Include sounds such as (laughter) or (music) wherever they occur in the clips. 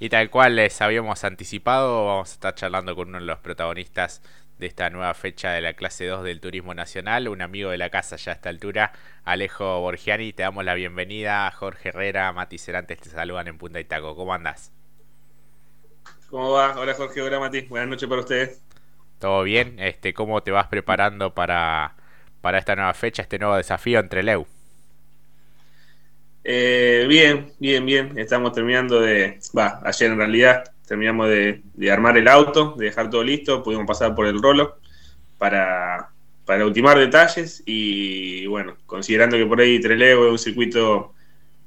Y tal cual les habíamos anticipado, vamos a estar charlando con uno de los protagonistas de esta nueva fecha de la clase 2 del Turismo Nacional, un amigo de la casa ya a esta altura, Alejo Borgiani. Te damos la bienvenida, Jorge Herrera, Mati Cerantes te saludan en Punta Itaco. ¿Cómo andas? ¿Cómo va? Hola Jorge, hola Mati. Buenas noches para ustedes. ¿Todo bien? Este, ¿Cómo te vas preparando para, para esta nueva fecha, este nuevo desafío entre Leu? Eh, bien, bien, bien. Estamos terminando de. Va, ayer en realidad terminamos de, armar el auto, de dejar todo listo. Pudimos pasar por el rolo para, para ultimar detalles. Y bueno, considerando que por ahí Trelew es un circuito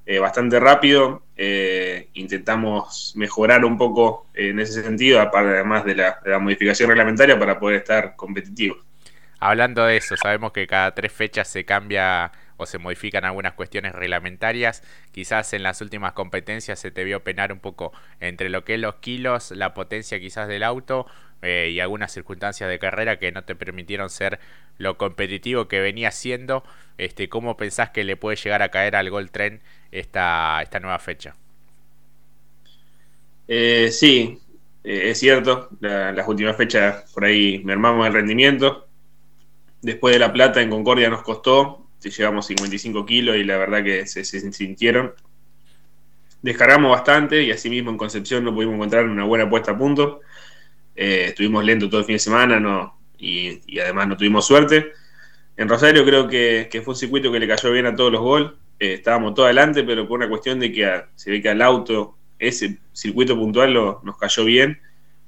eh, bastante rápido, eh, intentamos mejorar un poco en ese sentido, además de la, modificación reglamentaria, para poder estar competitivos. Hablando de eso, sabemos que cada tres fechas se cambia o se modifican algunas cuestiones reglamentarias. Quizás en las últimas competencias se te vio penar un poco entre lo que es los kilos, la potencia quizás del auto eh, y algunas circunstancias de carrera que no te permitieron ser lo competitivo que venía siendo. Este, ¿Cómo pensás que le puede llegar a caer al Gold Tren esta, esta nueva fecha? Eh, sí, eh, es cierto. las últimas fechas por ahí mermamos el rendimiento. Después de La Plata en Concordia nos costó, llevamos 55 kilos y la verdad que se, sintieron. Descargamos bastante y así mismo en Concepción no pudimos encontrar una buena puesta a punto. Eh, estuvimos lentos todo el fin de semana no, y, además no tuvimos suerte. En Rosario creo que, fue un circuito que le cayó bien a todos los gol. Eh, estábamos todo adelante, pero por una cuestión de que se ve que al auto ese circuito puntual nos cayó bien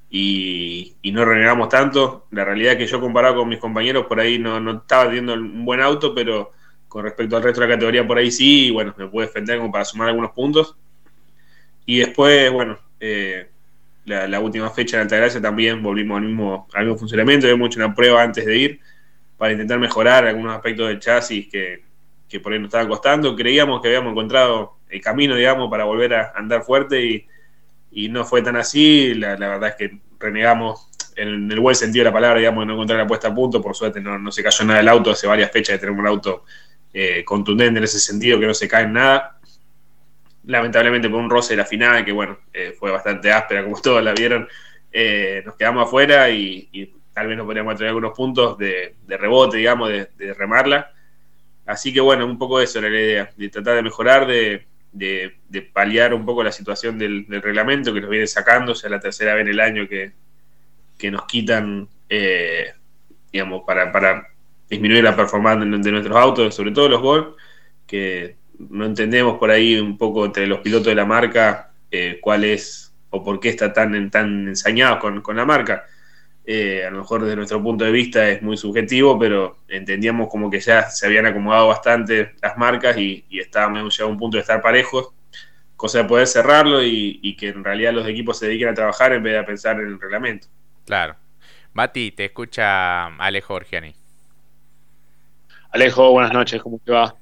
y, no renegamos tanto. La realidad es que yo comparado con mis compañeros por ahí no, no estaba teniendo un buen auto, pero con respecto al resto de la categoría por ahí sí, bueno, me pude defender como para sumar algunos puntos. Y después, bueno, eh, la, última fecha en Altagracia también volvimos al mismo, al mismo funcionamiento, habíamos hecho una prueba antes de ir para intentar mejorar algunos aspectos del chasis que, que por ahí nos estaban costando. Creíamos que habíamos encontrado el camino, digamos, para volver a andar fuerte y, y no fue tan así. La, verdad es que renegamos en el buen sentido de la palabra, digamos, de no encontrar la puesta a punto. Por suerte no, se cayó nada del auto, hace varias fechas de tener un auto eh, contundente en ese sentido, que no se cae en nada. Lamentablemente por un roce de la final, que bueno, eh, fue bastante áspera, como (laughs) todos la vieron, eh, nos quedamos afuera y, tal vez nos podríamos traer algunos puntos de, rebote, digamos, de, remarla. Así que bueno, un poco eso era la idea, de tratar de mejorar, de, paliar un poco la situación del, reglamento que nos viene sacando, o sea, la tercera vez en el año que, nos quitan, digamos, para disminuir la performance de, nuestros autos, sobre todo los Gol, que no entendemos por ahí un poco entre los pilotos de la marca eh, cuál es o por qué está tan, tan ensañados con, con la marca. Eh, a lo mejor desde nuestro punto de vista es muy subjetivo, pero entendíamos como que ya se habían acomodado bastante las marcas y, estábamos ya a un punto de estar parejos, cosa de poder cerrarlo y, que en realidad los equipos se dediquen a trabajar en vez de a pensar en el reglamento. Claro. Mati, te escucha Alejo Orgiani. Alejo, buenas noches, ¿cómo te va?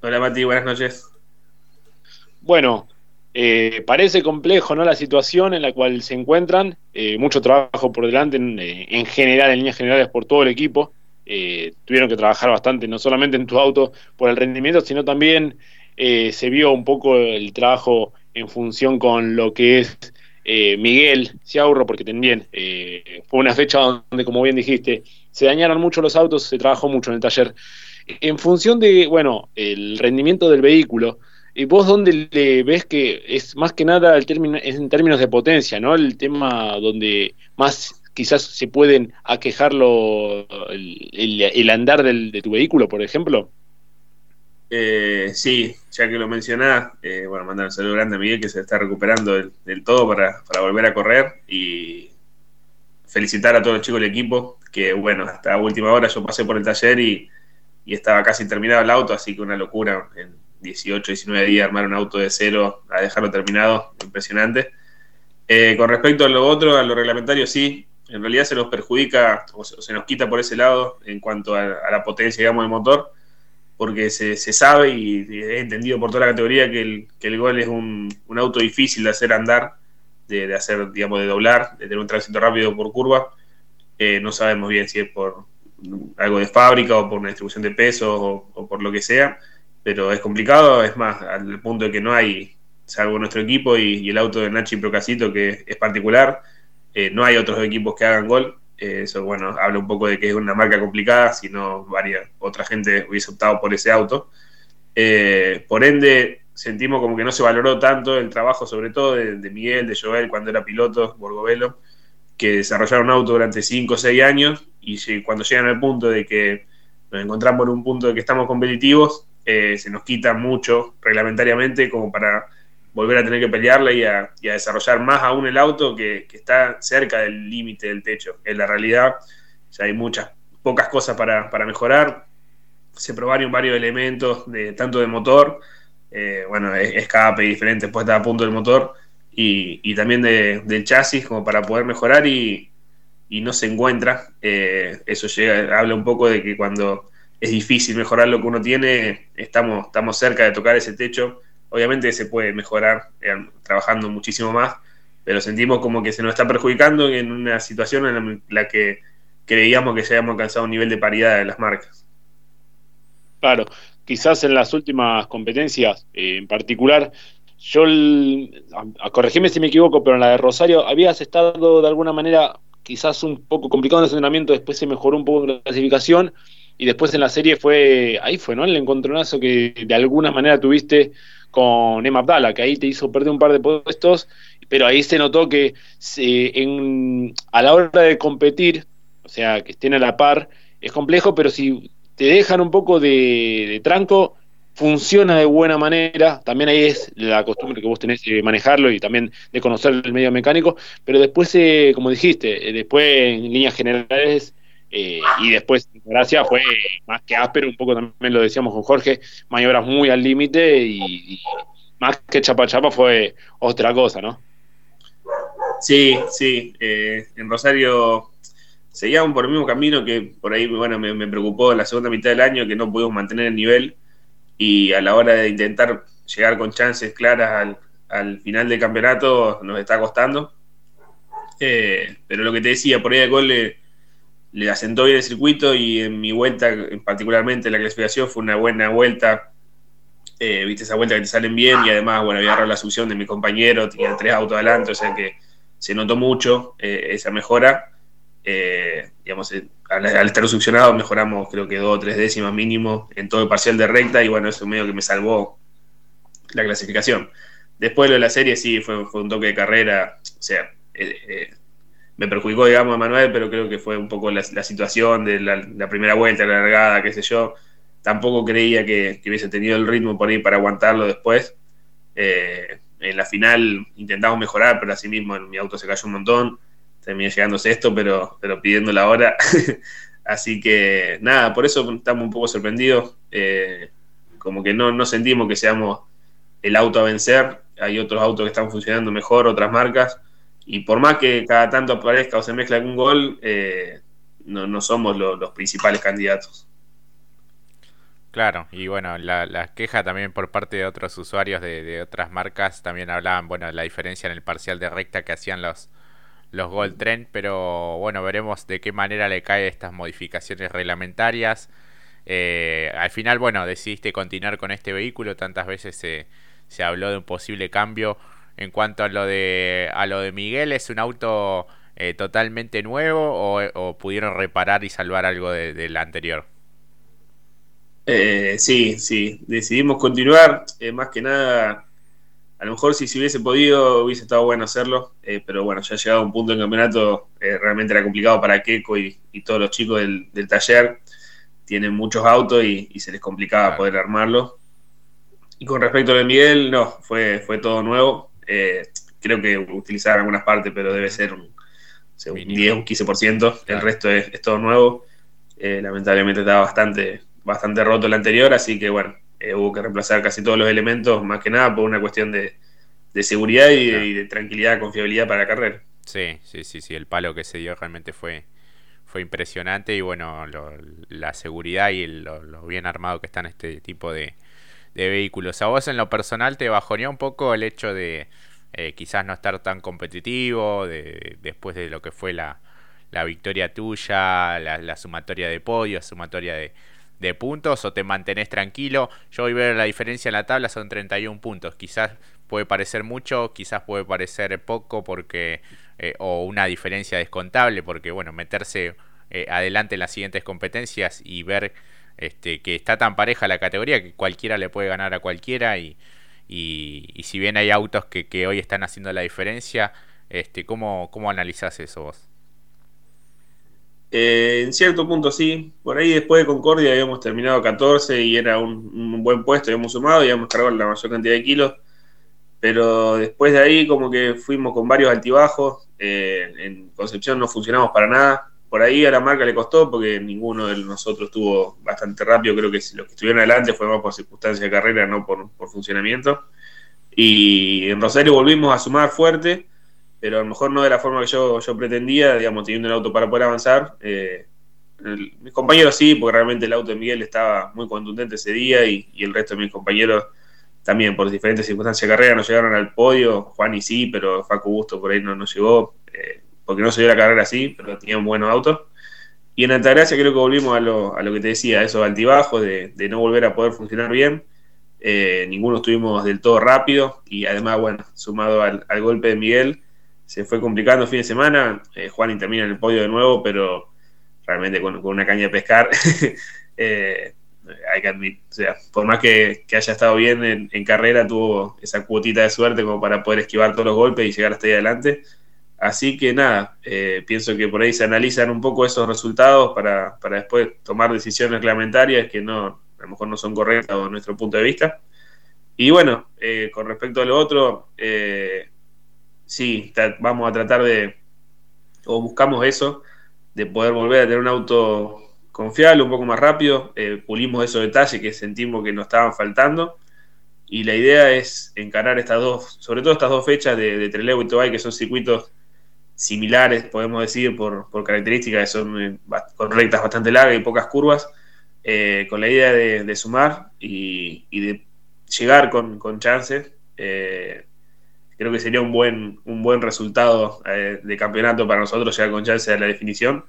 Hola Mati, buenas noches. Bueno, eh, parece complejo ¿no? la situación en la cual se encuentran, eh, mucho trabajo por delante eh, en, general, en líneas generales por todo el equipo. tuvieron que trabajar bastante, no solamente en tu auto por el rendimiento, sino también se vio un poco el trabajo en función con lo que es Miguel Ciaurro, porque también fue una fecha donde, como bien dijiste, se dañaron mucho los autos, se trabajó mucho en el taller. En función de, bueno, el rendimiento del vehículo, ¿Y vos dónde le ves que es más que nada el término, en términos de potencia, ¿no? El tema donde más quizás se pueden aquejar el, andar de tu vehículo, por ejemplo. Eh, sí, ya que lo mencionás, eh, bueno, mandar un saludo grande a Miguel que se está recuperando del, todo para, volver a correr y felicitar a todos los chicos del equipo, que bueno, hasta última hora yo pasé por el taller y, y estaba casi terminado el auto, así que una locura. En, 18, 19 días armar un auto de cero a dejarlo terminado, impresionante. Eh, con respecto a lo otro, a lo reglamentario, sí, en realidad se nos perjudica o se, nos quita por ese lado en cuanto a, la potencia, digamos, del motor, porque se, sabe y, he entendido por toda la categoría que el, que Gol es un, auto difícil de hacer andar, de, hacer, digamos, de doblar, de tener un tránsito rápido por curva. Eh, no sabemos bien si es por algo de fábrica o por una distribución de peso o por lo que sea pero es complicado, es más, al punto de que no hay salvo nuestro equipo y, el auto de Nachi Procasito, que es particular. Eh, no hay otros equipos que hagan gol. Eh, eso, bueno, habla un poco de que es una marca complicada, si no, otra gente hubiese optado por ese auto. por ende, sentimos como que no se valoró tanto el trabajo, sobre todo de, Miguel, de Joel, cuando era piloto, Borgovelo, que desarrollaron un auto durante 5 o 6 años y cuando llegan al punto de que nos encontramos en un punto de que estamos competitivos, eh, se nos quita mucho reglamentariamente como para volver a tener que pelearle y a, desarrollar más aún el auto que, está cerca del límite del techo. En la realidad ya hay muchas, pocas cosas para, para mejorar. Se probaron varios elementos, de, tanto de motor, eh, bueno, escape y diferentes puestas a punto del motor y, también del chasis como para poder mejorar y, no se encuentra. Eh, eso llega, habla un poco de que cuando es difícil mejorar lo que uno tiene, estamos, estamos cerca de tocar ese techo. Obviamente se puede mejorar eh, trabajando muchísimo más, pero sentimos como que se nos está perjudicando en una situación en la que creíamos que ya habíamos alcanzado un nivel de paridad de las marcas. Claro, quizás en las últimas competencias eh, en particular, yo, a, corregime si me equivoco, pero en la de Rosario habías estado de alguna manera quizás un poco complicado en el entrenamiento, después se mejoró un poco la clasificación y después en la serie fue, ahí fue, ¿no? El encontronazo que de alguna manera tuviste con Emma Abdala, que ahí te hizo perder un par de puestos, pero ahí se notó que en, a la hora de competir, o sea, que estén a la par, es complejo, pero si te dejan un poco de, tranco, funciona de buena manera, también ahí es la costumbre que vos tenés de manejarlo y también de conocer el medio mecánico, pero después, eh, como dijiste, eh, después en líneas generales eh, y después Gracia fue más que áspero, un poco también lo decíamos con Jorge, maniobras muy al límite y, más que chapa chapa fue otra cosa, ¿no? Sí, sí, en Rosario seguíamos por el mismo camino que por ahí, bueno, me, preocupó la segunda mitad del año que no pudimos mantener el nivel y a la hora de intentar llegar con chances claras al, final del campeonato nos está costando. Eh, pero lo que te decía, por ahí el gol le, asentó bien el circuito y en mi vuelta, particularmente la clasificación, fue una buena vuelta. Eh, viste esa vuelta que te salen bien y además, bueno, había agarrado la succión de mi compañero, tenía tres autos adelante, o sea que se notó mucho eh, esa mejora eh, digamos, eh, al, estar succionado mejoramos creo que dos o tres décimas mínimo en todo el parcial de recta y bueno, eso medio que me salvó la clasificación. Después lo de la serie sí, fue, un toque de carrera, o sea, eh, me perjudicó, digamos, a Manuel, pero creo que fue un poco la, situación de la, primera vuelta, la largada, qué sé yo. Tampoco creía que, hubiese tenido el ritmo por ahí para aguantarlo después. en la final intentamos mejorar, pero así mismo mi auto se cayó un montón terminé llegando sexto, pero, pero pidiendo la hora. (laughs) Así que nada, por eso estamos un poco sorprendidos. Eh, como que no, no sentimos que seamos el auto a vencer. Hay otros autos que están funcionando mejor, otras marcas. Y por más que cada tanto aparezca o se mezcla algún gol, eh, no, somos los principales candidatos. Claro, y bueno, la, la, queja también por parte de otros usuarios de, de, otras marcas también hablaban, bueno, la diferencia en el parcial de recta que hacían los, los Gold Trend, pero bueno, veremos de qué manera le caen estas modificaciones reglamentarias. Eh, al final, bueno, decidiste continuar con este vehículo, tantas veces se, se habló de un posible cambio. En cuanto a lo de, a lo de Miguel, ¿es un auto eh, totalmente nuevo o, pudieron reparar y salvar algo del de anterior? Eh, sí, sí, decidimos continuar, más que nada a lo mejor si se hubiese podido hubiese estado bueno hacerlo, eh, pero bueno, ya ha llegado un punto en campeonato, eh, realmente era complicado para Keiko y, todos los chicos del, taller, tienen muchos autos y, se les complicaba poder armarlo. Y con respecto a Miguel, no, fue, fue todo nuevo. Eh, creo que utilizaron algunas partes, pero debe ser un, 10, un 15%, el resto es, todo nuevo. lamentablemente estaba bastante, bastante roto el anterior, así que bueno, eh, hubo que reemplazar casi todos los elementos, más que nada por una cuestión de, seguridad y, de, tranquilidad, confiabilidad para la carrera. Sí, sí, sí, sí, el palo que se dio realmente fue, fue impresionante y bueno, la seguridad y lo, bien armado que están este tipo de, vehículos. ¿A vos en lo personal te bajoneó un poco el hecho de eh, quizás no estar tan competitivo de, después de lo que fue la, la victoria tuya, la, la sumatoria de podios, sumatoria de de puntos o te mantenés tranquilo. Yo voy a ver la diferencia en la tabla, son 31 puntos. Quizás puede parecer mucho, quizás puede parecer poco porque eh, o una diferencia descontable porque bueno, meterse eh, adelante en las siguientes competencias y ver este, que está tan pareja la categoría que cualquiera le puede ganar a cualquiera y, y, si bien hay autos que, que, hoy están haciendo la diferencia, este, ¿cómo, cómo analizás eso vos? Eh, en cierto punto sí, por ahí después de Concordia habíamos terminado 14 y era un, buen puesto, habíamos sumado y habíamos cargado la mayor cantidad de kilos, pero después de ahí como que fuimos con varios altibajos, eh, en Concepción no funcionamos para nada, por ahí a la marca le costó porque ninguno de nosotros estuvo bastante rápido, creo que los que estuvieron adelante fue más por circunstancias de carrera, no por, por funcionamiento, y en Rosario volvimos a sumar fuerte, pero a lo mejor no de la forma que yo, yo pretendía, digamos, teniendo el auto para poder avanzar. Eh, mis compañeros sí, porque realmente el auto de Miguel estaba muy contundente ese día y, el resto de mis compañeros también por diferentes circunstancias de carrera no llegaron al podio. Juan y sí, pero Facu Busto por ahí no, no llegó, eh, porque no se dio la carrera así, pero tenía un buen auto. Y en Altagracia creo que volvimos a lo, a lo que te decía, a esos altibajos de, no volver a poder funcionar bien. Eh, ninguno estuvimos del todo rápido y además, bueno, sumado al golpe de Miguel, se fue complicando el fin de semana. Eh, Juan termina en el podio de nuevo, pero realmente con, una caña de pescar. (laughs) eh, hay que admitir, o sea, por más que, haya estado bien en, carrera, tuvo esa cuotita de suerte como para poder esquivar todos los golpes y llegar hasta ahí adelante. Así que nada, eh, pienso que por ahí se analizan un poco esos resultados para, para después tomar decisiones reglamentarias que no, a lo mejor no son correctas desde nuestro punto de vista. Y bueno, con respecto a lo otro, eh, sí, vamos a tratar de, o buscamos eso, de poder volver a tener un auto confiable, un poco más rápido, eh, pulimos esos detalles que sentimos que nos estaban faltando. Y la idea es encarar estas dos, sobre todo estas dos fechas de, de Trelew y Tobay, que son circuitos similares, podemos decir, por, características que son eh, con rectas bastante largas y pocas curvas, eh, con la idea de, sumar y, de llegar con, con chances creo que sería un buen, un buen resultado eh, de campeonato para nosotros llegar con chance a la definición.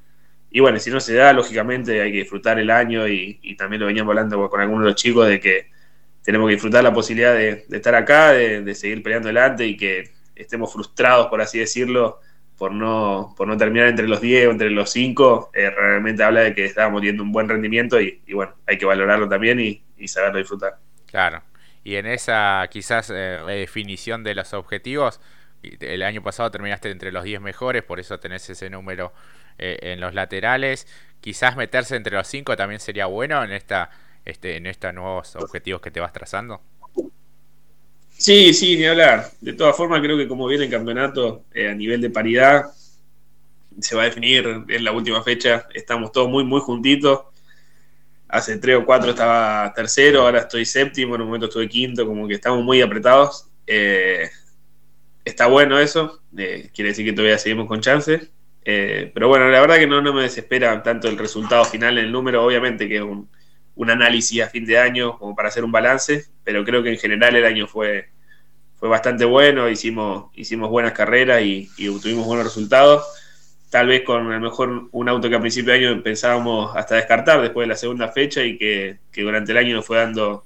Y bueno, si no se da, lógicamente hay que disfrutar el año y, también lo veníamos hablando con algunos de los chicos de que tenemos que disfrutar la posibilidad de, estar acá, de, seguir peleando adelante y que estemos frustrados, por así decirlo, por no, por no terminar entre los 10 o entre los 5. Eh, realmente habla de que estábamos teniendo un buen rendimiento y, bueno, hay que valorarlo también y, y saberlo disfrutar. Claro, y en esa quizás eh, redefinición de los objetivos, el año pasado terminaste entre los 10 mejores, por eso tenés ese número eh, en los laterales. Quizás meterse entre los 5 también sería bueno en esta este, en estos nuevos objetivos que te vas trazando. Sí, sí, ni hablar. De todas formas, creo que como viene el campeonato eh, a nivel de paridad, se va a definir en la última fecha. Estamos todos muy, muy juntitos hace tres o cuatro estaba tercero, ahora estoy séptimo, en un momento estuve quinto, como que estamos muy apretados. Eh, está bueno eso, eh, quiere decir que todavía seguimos con chances. Eh, pero bueno, la verdad que no, no me desespera tanto el resultado final en el número, obviamente que es un, análisis a fin de año como para hacer un balance, pero creo que en general el año fue, fue bastante bueno, hicimos, hicimos buenas carreras y, y tuvimos buenos resultados tal vez con a lo mejor un auto que a principio de año pensábamos hasta descartar después de la segunda fecha y que, durante el año nos fue dando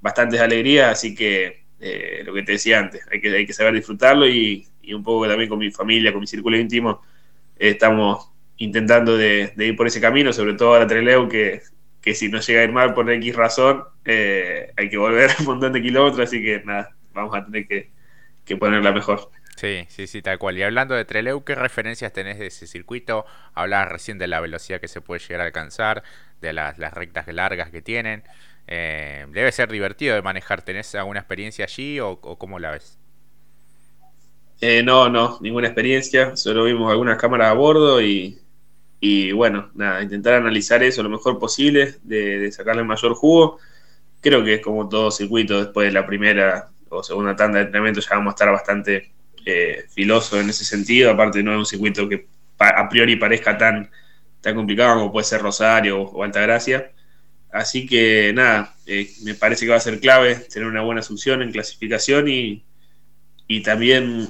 bastantes alegrías, así que eh, lo que te decía antes, hay que, hay que saber disfrutarlo y, un poco también con mi familia, con mi círculo íntimo, estamos intentando de, ir por ese camino, sobre todo a la Treleu, que, que si no llega a ir mal por X razón, eh, hay que volver (laughs) un montón de kilómetros, así que nada, vamos a tener que, que ponerla mejor. Sí, sí, sí, tal cual. Y hablando de Treleu, ¿qué referencias tenés de ese circuito? Hablabas recién de la velocidad que se puede llegar a alcanzar, de las, rectas largas que tienen. Eh, debe ser divertido de manejar. ¿Tenés alguna experiencia allí o, cómo la ves? Eh, no, no, ninguna experiencia. Solo vimos algunas cámaras a bordo y, bueno, nada, intentar analizar eso lo mejor posible, de, de sacarle mayor jugo. Creo que es como todo circuito, después de la primera o segunda tanda de entrenamiento ya vamos a estar bastante eh, filoso en ese sentido, aparte no es un circuito que a priori parezca tan, tan complicado como puede ser Rosario o, Altagracia. Así que nada, eh, me parece que va a ser clave tener una buena asunción en clasificación y, y también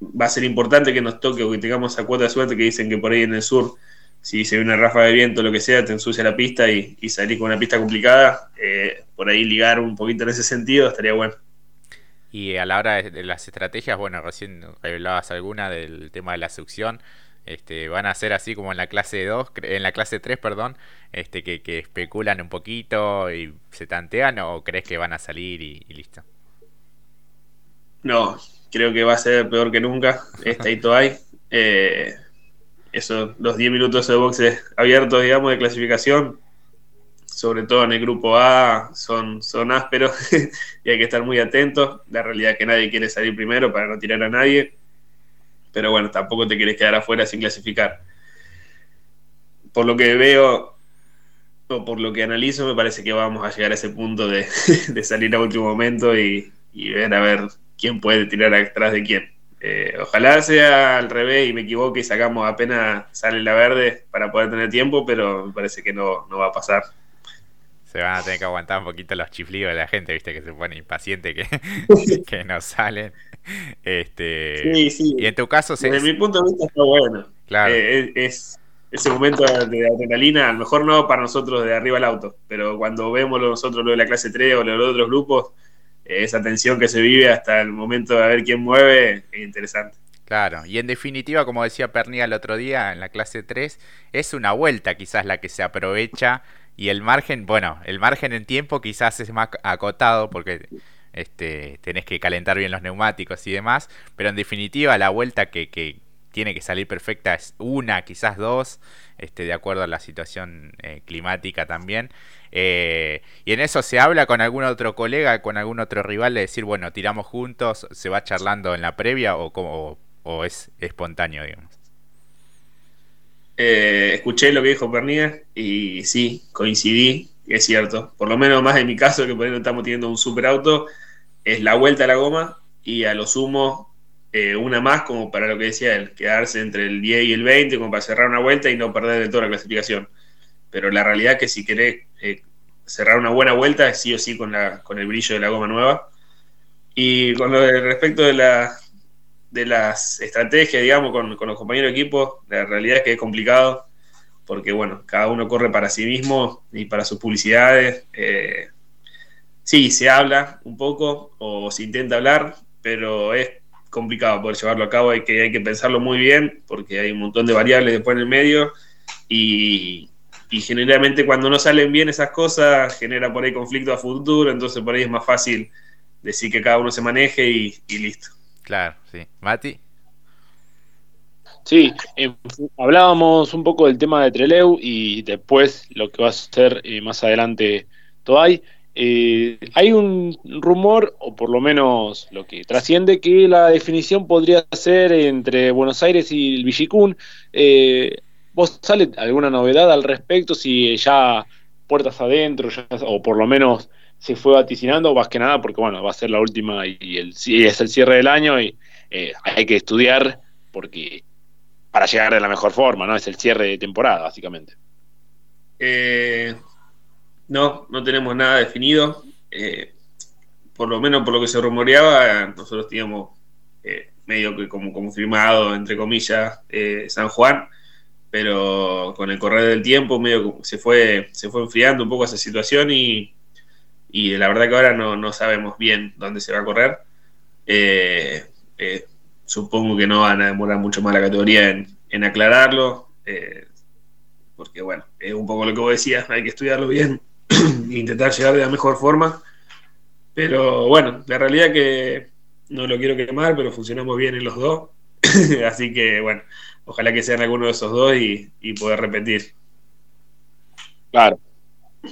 va a ser importante que nos toque o que tengamos esa cuota de suerte que dicen que por ahí en el sur, si se ve una rafa de viento o lo que sea, te ensucia la pista y, y salir con una pista complicada, eh, por ahí ligar un poquito en ese sentido estaría bueno. Y a la hora de, las estrategias, bueno, recién revelabas alguna del tema de la succión. Este, van a ser así como en la clase 2, en la clase 3, perdón, este, que, especulan un poquito y se tantean o crees que van a salir y, listo? No, creo que va a ser peor que nunca. Esta y hay. (laughs) Eh, eso, los 10 minutos de boxe abiertos, digamos, de clasificación, sobre todo en el grupo A, son, son ásperos (laughs) y hay que estar muy atentos. La realidad es que nadie quiere salir primero para no tirar a nadie, pero bueno, tampoco te quieres quedar afuera sin clasificar. Por lo que veo o por lo que analizo, me parece que vamos a llegar a ese punto de, (laughs) salir a último momento y, y ver a ver quién puede tirar atrás de quién. Eh, ojalá sea al revés y me equivoque y sacamos apenas sale la verde para poder tener tiempo, pero me parece que no, va a pasar. Se van a tener que aguantar un poquito los chiflidos de la gente, viste, que se pone impaciente que, (laughs) que no salen. Este, sí, sí. Y en tu caso, desde mi punto de vista está bueno. Claro. Eh, es, ese momento de adrenalina, a lo mejor no para nosotros de arriba al auto, pero cuando vemos nosotros lo de la clase 3 o lo de los otros grupos, esa tensión que se vive hasta el momento de ver quién mueve es interesante. Claro, y en definitiva, como decía Pernilla el otro día en la clase 3, es una vuelta quizás la que se aprovecha y el margen, bueno, el margen en tiempo quizás es más acotado porque este, tenés que calentar bien los neumáticos y demás, pero en definitiva la vuelta que, que tiene que salir perfecta es una, quizás dos, este, de acuerdo a la situación eh, climática también. Eh, y en eso se habla con algún otro colega, con algún otro rival, de decir, bueno, tiramos juntos, se va charlando en la previa o, como, o es espontáneo, digamos. Eh, escuché lo que dijo Pernilla y sí, coincidí, es cierto. Por lo menos más en mi caso, que por ejemplo estamos teniendo un super auto, es la vuelta a la goma y a lo sumo eh, una más como para lo que decía él, quedarse entre el 10 y el 20 como para cerrar una vuelta y no perder de toda la clasificación pero la realidad es que si querés eh, cerrar una buena vuelta sí o sí con, la, con el brillo de la goma nueva. Y con lo de respecto de, la, de las estrategias, digamos, con, los compañeros de equipo, la realidad es que es complicado, porque bueno, cada uno corre para sí mismo y para sus publicidades. Eh, sí, se habla un poco o se intenta hablar, pero es complicado poder llevarlo a cabo, hay que, hay que pensarlo muy bien, porque hay un montón de variables después en el medio y, y generalmente cuando no salen bien esas cosas genera por ahí conflicto a futuro, entonces por ahí es más fácil decir que cada uno se maneje y, listo. Claro, sí. Mati. Sí, hablábamos un poco del tema de Treleu y después lo que va a ser eh, más adelante Toay. Eh, hay un rumor, o por lo menos lo que trasciende, que la definición podría ser entre Buenos Aires y el Villicún. Eh, ¿Vos sale alguna novedad al respecto? Si ya puertas adentro, o por lo menos se fue vaticinando, más que nada, porque bueno, va a ser la última y, el, es el cierre del año y eh, hay que estudiar porque para llegar de la mejor forma, ¿no? Es el cierre de temporada, básicamente. Eh, no, no tenemos nada definido. Eh, por lo menos por lo que se rumoreaba, nosotros teníamos medio que como confirmado, entre comillas, San Juan pero con el correr del tiempo medio se fue, se fue enfriando un poco esa situación y, la verdad que ahora no, sabemos bien dónde se va a correr. Eh, eh, supongo que no van a demorar mucho más la categoría en, aclararlo, eh, porque bueno, es un poco lo que vos decías, hay que estudiarlo bien (clears throat) e intentar llegar de la mejor forma. Pero bueno, la realidad que no lo quiero quemar, pero funcionamos bien en los dos. (clears throat) Así que bueno, ojalá que sean alguno de esos dos y, poder repetir. Claro.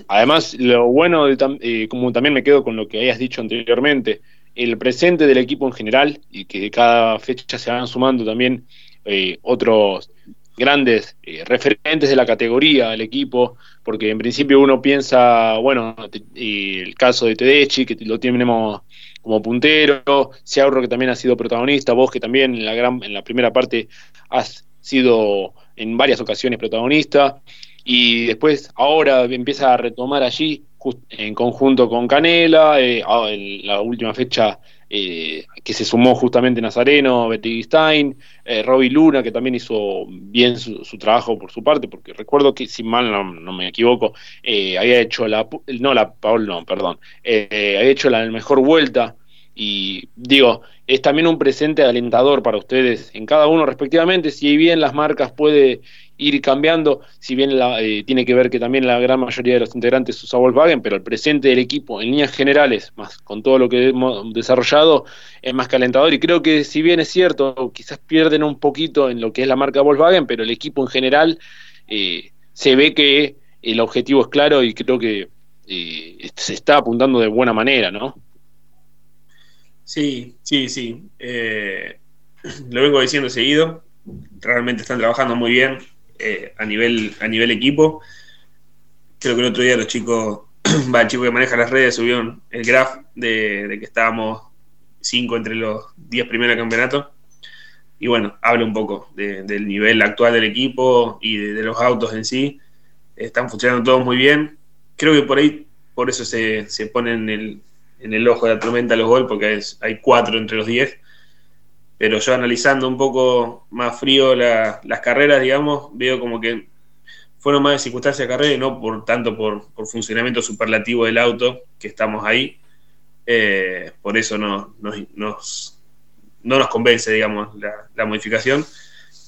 Además, lo bueno, eh, como también me quedo con lo que hayas dicho anteriormente, el presente del equipo en general y que cada fecha se van sumando también eh, otros grandes eh, referentes de la categoría del equipo, porque en principio uno piensa, bueno, el caso de Tedeschi, que lo tenemos como puntero, Ciaurro que también ha sido protagonista, vos que también en la, gran, en la primera parte has sido en varias ocasiones protagonista, y después ahora empieza a retomar allí en conjunto con Canela, eh, en la última fecha eh, que se sumó justamente Nazareno, Betty Stein, eh, Robbie Luna, que también hizo bien su, trabajo por su parte, porque recuerdo que, si mal no, me equivoco, había hecho la, no la Paul, no, perdón, había hecho la mejor vuelta Y digo, es también un presente alentador para ustedes en cada uno respectivamente, si bien las marcas puede ir cambiando, si bien la, eh, tiene que ver que también la gran mayoría de los integrantes usa Volkswagen, pero el presente del equipo en líneas generales, más con todo lo que hemos desarrollado, es más calentador y creo que si bien es cierto, quizás pierden un poquito en lo que es la marca Volkswagen, pero el equipo en general eh, se ve que el objetivo es claro y creo que eh, se está apuntando de buena manera, ¿no? Sí, sí, sí. (clears throat) lo vengo diciendo seguido. Realmente están trabajando muy bien eh, a, nivel, a nivel equipo. Creo que el otro día los chicos, (clears throat) el chico que maneja las redes subieron el graph de, que estábamos cinco entre los 10 primeros campeonatos. Y bueno, habla un poco del nivel actual del equipo y de, los autos en sí. Están funcionando todos muy bien. Creo que por ahí, por eso se, se pone en el, en el ojo de la tormenta los gol, porque hay cuatro entre los 10 pero yo analizando un poco más frío las carreras, digamos, veo como que fueron más de circunstancias de carrera y no por tanto por, funcionamiento superlativo del auto, que estamos ahí. Eh, por eso no, nos, no nos convence, digamos, la, modificación.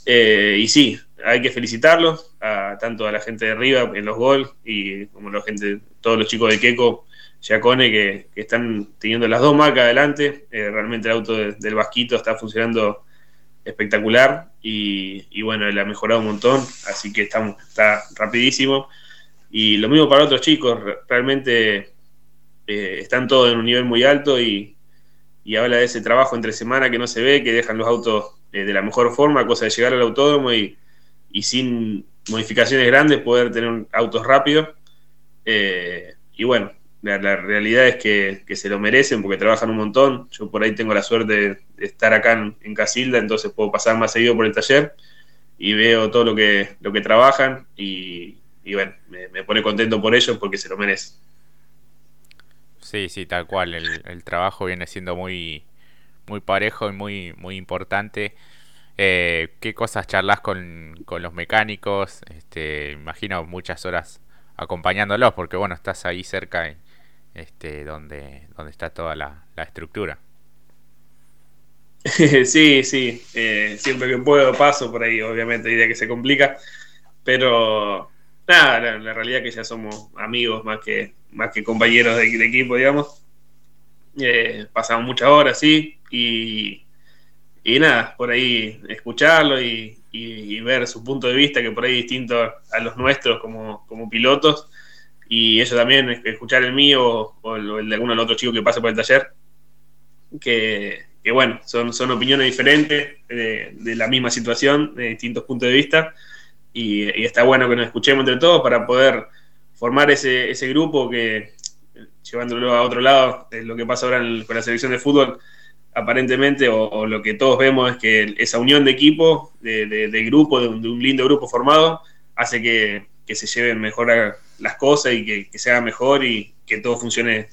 Eh, y sí, hay que felicitarlos, a, tanto a la gente de arriba en los gol y como la gente, todos los chicos de Keco Giacone que, están teniendo las dos marcas adelante. Eh, realmente el auto del Vasquito está funcionando espectacular y, bueno, él ha mejorado un montón, así que está, está rapidísimo. Y lo mismo para otros chicos, realmente eh, están todos en un nivel muy alto y, habla de ese trabajo entre semana que no se ve, que dejan los autos eh, de la mejor forma, cosa de llegar al autódromo y, sin modificaciones grandes poder tener autos rápidos. y bueno, la, realidad es que, se lo merecen porque trabajan un montón. Yo por ahí tengo la suerte de, estar acá en, Casilda, entonces puedo pasar más seguido por el taller y veo todo lo que, lo que trabajan y, bueno, me, pone contento por ellos porque se lo merecen. Sí, sí, tal cual. El, trabajo viene siendo muy, muy parejo y muy, muy importante. Eh, ¿Qué cosas charlas con, con los mecánicos? Este, imagino muchas horas acompañándolos, porque bueno, estás ahí cerca este, donde, donde está toda la, estructura. (laughs) Sí, sí, eh, siempre que puedo paso por ahí, obviamente, idea que se complica, pero nada, la, realidad es que ya somos amigos más que, más que compañeros de, equipo, digamos. Eh, pasamos muchas horas, sí, y, y nada, por ahí escucharlo y, ver su punto de vista, que por ahí es distinto a los nuestros como, como pilotos, y eso también, escuchar el mío o el de alguno de los otros chicos que pasa por el taller, que, bueno, son, son opiniones diferentes de, la misma situación, de distintos puntos de vista, y, está bueno que nos escuchemos entre todos para poder formar ese, ese grupo que, llevándolo a otro lado, es lo que pasa ahora con la selección de fútbol, aparentemente, o, lo que todos vemos es que esa unión de equipo, de, grupo, de un, lindo grupo formado, hace que, que se lleven mejor a, las cosas y que, se haga mejor y que todo funcione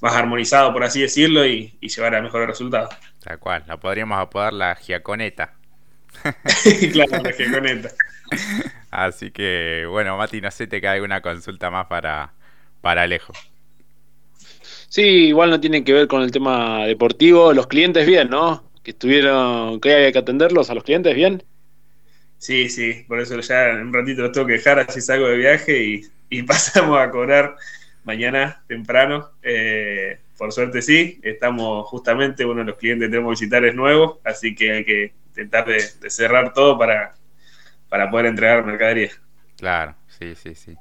más armonizado, por así decirlo, y, llevar a mejores resultados. Tal cual, la podríamos apodar la giaconeta. (laughs) claro, la giaconeta. (laughs) Así que, bueno, Mati, no sé, te queda alguna consulta más para, para Alejo. Sí, igual no tiene que ver con el tema deportivo. Los clientes bien, ¿no? Que estuvieron, que había que atenderlos a los clientes bien. Sí, sí, por eso ya en un ratito los tengo que dejar, así salgo de viaje y, (laughs) pasamos a cobrar mañana temprano. Eh, por suerte sí, estamos justamente, uno de los clientes tenemos visitores nuevos, así que hay que intentar de, cerrar todo para, para poder entregar mercadería. Claro, sí, sí, sí.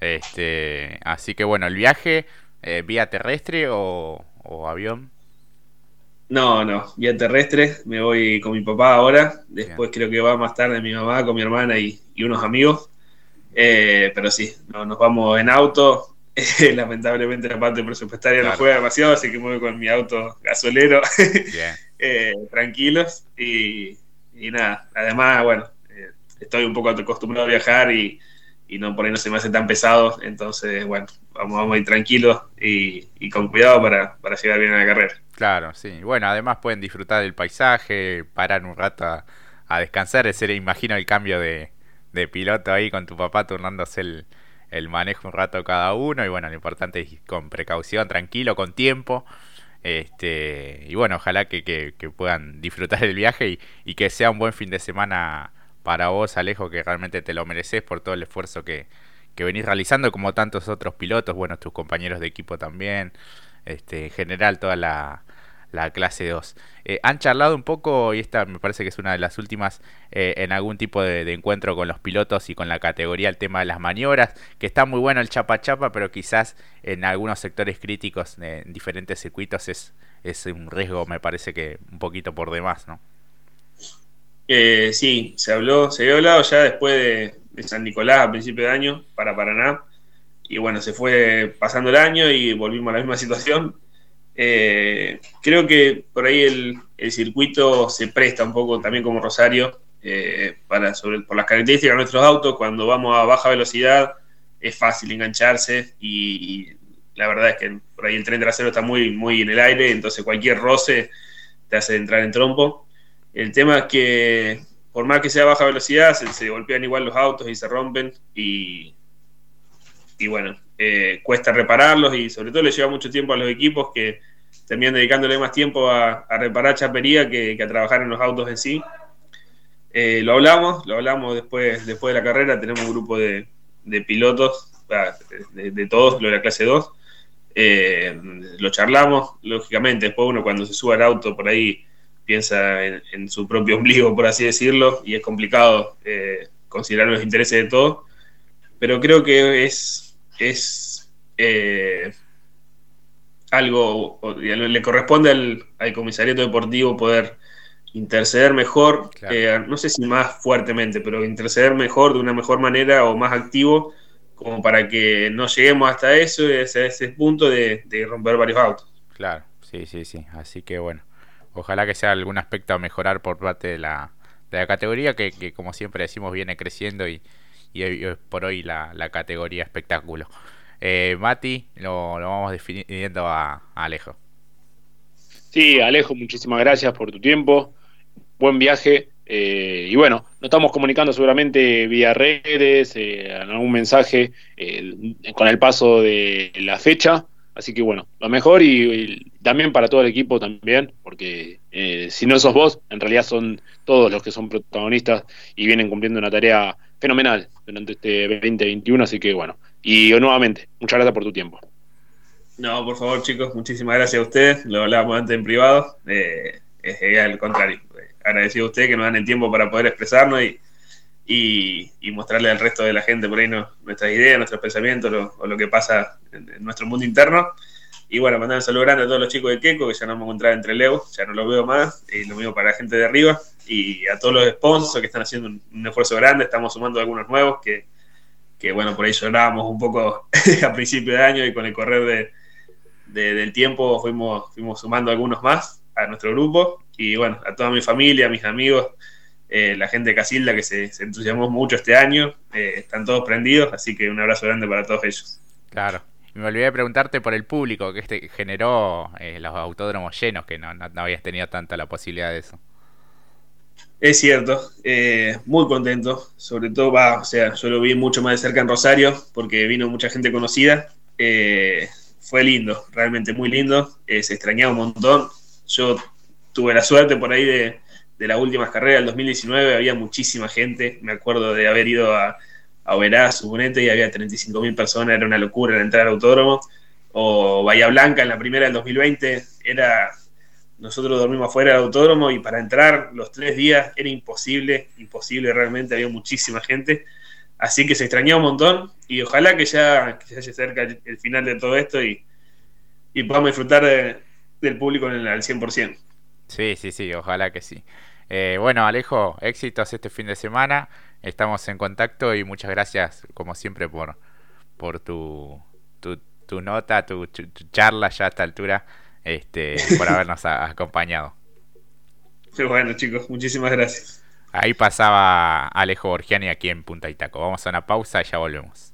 Este, así que bueno, el viaje, eh, vía terrestre o, o avión. No, no, vía terrestre, me voy con mi papá ahora, después creo que va más tarde mi mamá con mi hermana y, unos amigos, eh, pero sí, no, nos vamos en auto, (laughs) lamentablemente la parte presupuestaria no juega demasiado, así que me voy con mi auto gasolero, (laughs) eh, tranquilos y, nada, además, bueno, eh, estoy un poco acostumbrado a viajar y, no por ahí no se me hace tan pesado, entonces, bueno, vamos, vamos a ir tranquilos y, con cuidado para, para llegar bien a la carrera. Claro, sí. Bueno, además pueden disfrutar del paisaje, parar un rato a, descansar. Ese imagino el cambio de, piloto ahí con tu papá turnándose el, manejo un rato cada uno. Y bueno, lo importante es con precaución, tranquilo, con tiempo. Este, y bueno, ojalá que, que, puedan disfrutar el viaje y, y, que sea un buen fin de semana para vos, Alejo, que realmente te lo mereces por todo el esfuerzo que, que venís realizando, como tantos otros pilotos, bueno, tus compañeros de equipo también, este, en general toda la, la clase 2. Eh, ¿Han charlado un poco, y esta me parece que es una de las últimas, eh, en algún tipo de, encuentro con los pilotos y con la categoría, el tema de las maniobras, que está muy bueno el chapa chapa, pero quizás en algunos sectores críticos, en diferentes circuitos, es, es un riesgo, me parece que un poquito por demás, ¿no? Eh, sí, se habló, se había hablado ya después de, de San Nicolás a principio de año para Paraná. Y bueno, se fue pasando el año y volvimos a la misma situación eh, creo que por ahí el, circuito se presta un poco también como Rosario eh, para sobre, por las características de nuestros autos. Cuando vamos a baja velocidad es fácil engancharse y, la verdad es que por ahí el tren trasero está muy, muy en el aire, entonces cualquier roce te hace entrar en trompo. El tema es que por más que sea baja velocidad, se, golpean igual los autos y se rompen y, y bueno, eh, cuesta repararlos y sobre todo le lleva mucho tiempo a los equipos que terminan dedicándole más tiempo a, reparar chapería que, a trabajar en los autos en sí. Eh, lo hablamos, lo hablamos después, después de la carrera, tenemos un grupo de, pilotos, de, todos, lo de la clase 2, eh, lo charlamos, lógicamente, después uno cuando se sube al auto por ahí piensa en, su propio ombligo, por así decirlo, y es complicado considerar los intereses de todos, pero creo que es es eh, algo, le corresponde al, comisariato deportivo poder interceder mejor, eh, no sé si más fuertemente, pero interceder mejor, de una mejor manera o más activo, como para que no lleguemos hasta eso, ese, ese punto de, romper varios autos. Claro, sí, sí, sí. Así que bueno, ojalá que sea algún aspecto a mejorar por parte de la, de la categoría que, que, como siempre decimos, viene creciendo y, y por hoy la, categoría espectáculo. Eh, Mati, lo, vamos definiendo a, Alejo. Sí, Alejo, muchísimas gracias por tu tiempo. Buen viaje. Eh, y bueno, nos estamos comunicando seguramente vía redes, eh, algún mensaje eh, con el paso de la fecha. Así que bueno, lo mejor y, también para todo el equipo también, porque si no sos vos, en realidad son todos los que son protagonistas y vienen cumpliendo una tarea fenomenal durante este 2021, así que bueno. Y nuevamente, muchas gracias por tu tiempo. No, por favor, chicos, muchísimas gracias a ustedes. Lo hablábamos antes en privado. Eh, es al contrario. Agradecido a ustedes que nos dan el tiempo para poder expresarnos y, y, mostrarle al resto de la gente por ahí nuestras ideas, nuestros pensamientos o lo que pasa en, nuestro mundo interno. Y bueno, mandar un saludo grande a todos los chicos de Keco, que ya no hemos encontrado entre Leo, ya no los veo más, y lo mismo para la gente de arriba y a todos los sponsors que están haciendo un, esfuerzo grande. Estamos sumando algunos nuevos que, que, bueno, por ahí llorábamos un poco (laughs) a principio de año y con el correr de, del tiempo fuimos, fuimos sumando algunos más a nuestro grupo. Y bueno, a toda mi familia, a mis amigos, eh, la gente de Casilda que se, entusiasmó mucho este año, eh, están todos prendidos, así que un abrazo grande para todos ellos. Claro. Me olvidé de preguntarte por el público que este generó eh, los autódromos llenos, que no, habías tenido tanta la posibilidad de eso. Es cierto, eh, muy contento, sobre todo, va, o sea, yo lo vi mucho más de cerca en Rosario, porque vino mucha gente conocida, eh, fue lindo, realmente muy lindo, eh, se extrañaba un montón, yo tuve la suerte por ahí de, de las últimas carreras del 2019, había muchísima gente, me acuerdo de haber ido a, a Oberá, Subonete, y había 35.000 personas, era una locura entrar al autódromo, o Bahía Blanca en la primera del 2020, era nosotros dormimos afuera del autódromo y para entrar los tres días era imposible, imposible realmente, había muchísima gente. Así que se extrañó un montón y ojalá que ya, se cerca el, final de todo esto y, y podamos disfrutar del público en el, al 100%. Sí, sí, sí, ojalá que sí. Eh, bueno, Alejo, éxitos este fin de semana. Estamos en contacto y muchas gracias, como siempre, por, por tu, tu, nota, tu, tu charla ya a esta altura este, (laughs) por habernos acompañado. bueno, chicos, muchísimas gracias. Ahí pasaba Alejo Borgiani aquí en Punta Itaco. Vamos a una pausa y ya volvemos.